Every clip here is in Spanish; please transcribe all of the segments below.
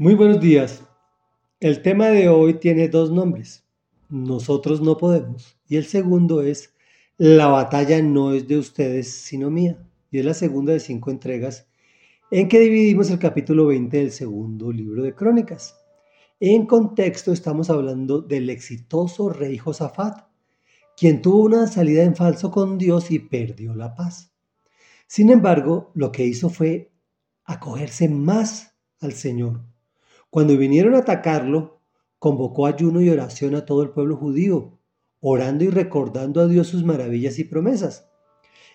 Muy buenos días. El tema de hoy tiene dos nombres. Nosotros no podemos. Y el segundo es La batalla no es de ustedes, sino mía. Y es la segunda de cinco entregas en que dividimos el capítulo 20 del segundo libro de Crónicas. En contexto estamos hablando del exitoso rey Josafat, quien tuvo una salida en falso con Dios y perdió la paz. Sin embargo, lo que hizo fue acogerse más al Señor cuando vinieron a atacarlo, convocó ayuno y oración a todo el pueblo judío, orando y recordando a Dios sus maravillas y promesas.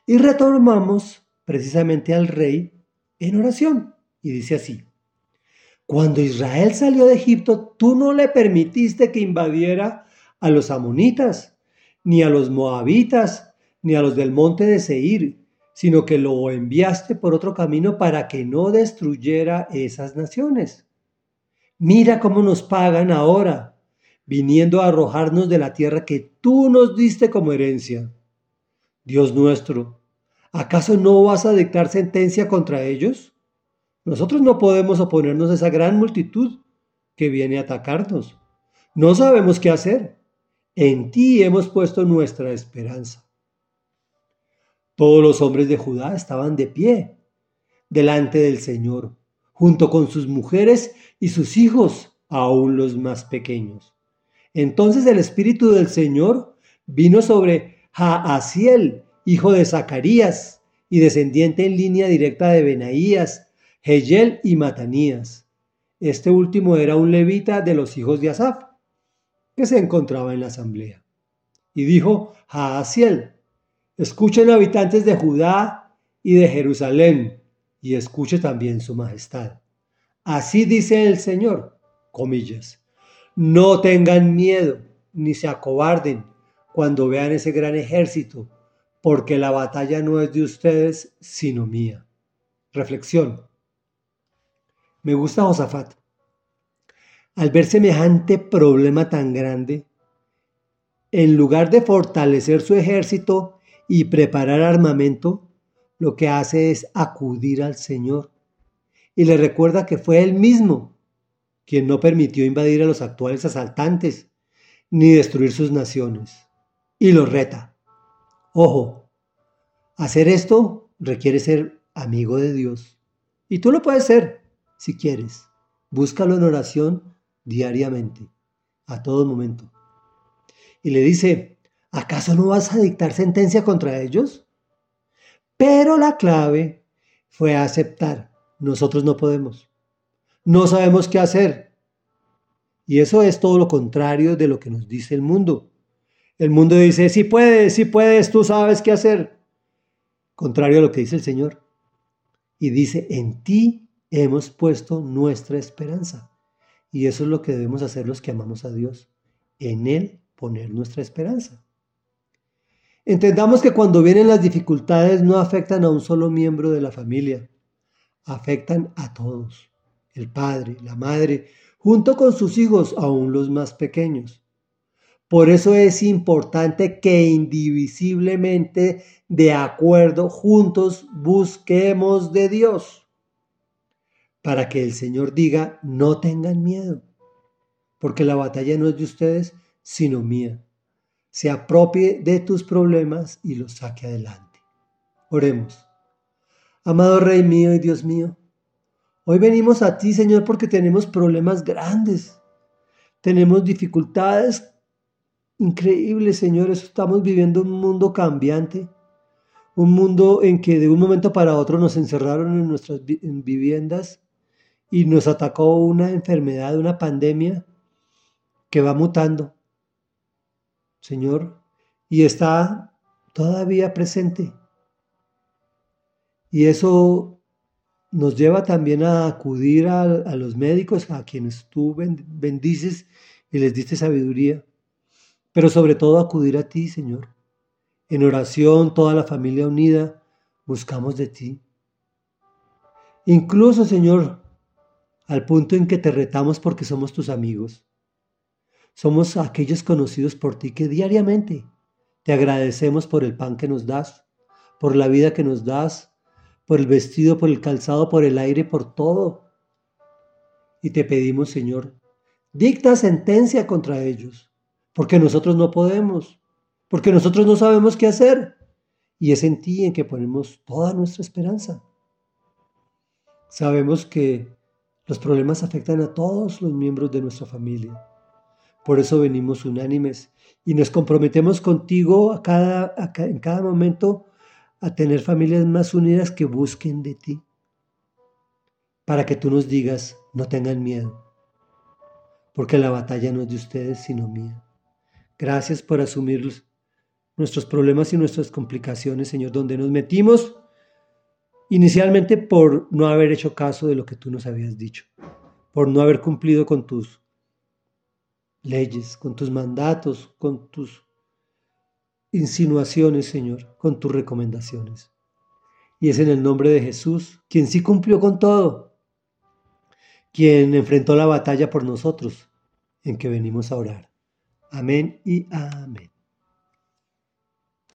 Y retomamos precisamente al rey en oración. Y dice así, cuando Israel salió de Egipto, tú no le permitiste que invadiera a los amonitas, ni a los moabitas, ni a los del monte de Seir, sino que lo enviaste por otro camino para que no destruyera esas naciones. Mira cómo nos pagan ahora, viniendo a arrojarnos de la tierra que tú nos diste como herencia. Dios nuestro, ¿acaso no vas a dictar sentencia contra ellos? Nosotros no podemos oponernos a esa gran multitud que viene a atacarnos. No sabemos qué hacer. En ti hemos puesto nuestra esperanza. Todos los hombres de Judá estaban de pie delante del Señor junto con sus mujeres y sus hijos, aún los más pequeños. Entonces el Espíritu del Señor vino sobre Jaasiel, hijo de Zacarías, y descendiente en línea directa de Benaías, Heyel y Matanías. Este último era un levita de los hijos de Asaf, que se encontraba en la asamblea. Y dijo Jaasiel, escuchen habitantes de Judá y de Jerusalén, y escuche también su majestad. Así dice el Señor, comillas, no tengan miedo ni se acobarden cuando vean ese gran ejército, porque la batalla no es de ustedes, sino mía. Reflexión. Me gusta Josafat. Al ver semejante problema tan grande, en lugar de fortalecer su ejército y preparar armamento, lo que hace es acudir al Señor y le recuerda que fue Él mismo quien no permitió invadir a los actuales asaltantes ni destruir sus naciones. Y lo reta. Ojo, hacer esto requiere ser amigo de Dios. Y tú lo puedes ser si quieres. Búscalo en oración diariamente, a todo momento. Y le dice, ¿acaso no vas a dictar sentencia contra ellos? Pero la clave fue aceptar. Nosotros no podemos. No sabemos qué hacer. Y eso es todo lo contrario de lo que nos dice el mundo. El mundo dice, si puedes, si puedes, tú sabes qué hacer. Contrario a lo que dice el Señor. Y dice, en ti hemos puesto nuestra esperanza. Y eso es lo que debemos hacer los que amamos a Dios. En Él poner nuestra esperanza. Entendamos que cuando vienen las dificultades no afectan a un solo miembro de la familia, afectan a todos, el padre, la madre, junto con sus hijos, aún los más pequeños. Por eso es importante que indivisiblemente, de acuerdo, juntos busquemos de Dios, para que el Señor diga, no tengan miedo, porque la batalla no es de ustedes, sino mía se apropie de tus problemas y los saque adelante. Oremos. Amado Rey mío y Dios mío, hoy venimos a ti, Señor, porque tenemos problemas grandes. Tenemos dificultades increíbles, Señor. Estamos viviendo un mundo cambiante, un mundo en que de un momento para otro nos encerraron en nuestras viviendas y nos atacó una enfermedad, una pandemia que va mutando. Señor, y está todavía presente. Y eso nos lleva también a acudir a, los médicos, a quienes tú bendices y les diste sabiduría, pero sobre todo acudir a ti, Señor. En oración, toda la familia unida, buscamos de ti. Incluso, Señor, al punto en que te retamos porque somos tus amigos. Somos aquellos conocidos por ti que diariamente te agradecemos por el pan que nos das, por la vida que nos das, por el vestido, por el calzado, por el aire, por todo. Y te pedimos, Señor, dicta sentencia contra ellos, porque nosotros no podemos, porque nosotros no sabemos qué hacer. Y es en ti en que ponemos toda nuestra esperanza. Sabemos que los problemas afectan a todos los miembros de nuestra familia. Por eso venimos unánimes y nos comprometemos contigo a cada, en cada momento a tener familias más unidas que busquen de ti. Para que tú nos digas, no tengan miedo, porque la batalla no es de ustedes, sino mía. Gracias por asumir nuestros problemas y nuestras complicaciones, Señor, donde nos metimos inicialmente por no haber hecho caso de lo que tú nos habías dicho, por no haber cumplido con tus leyes, con tus mandatos, con tus insinuaciones, Señor, con tus recomendaciones. Y es en el nombre de Jesús, quien sí cumplió con todo, quien enfrentó la batalla por nosotros, en que venimos a orar. Amén y amén.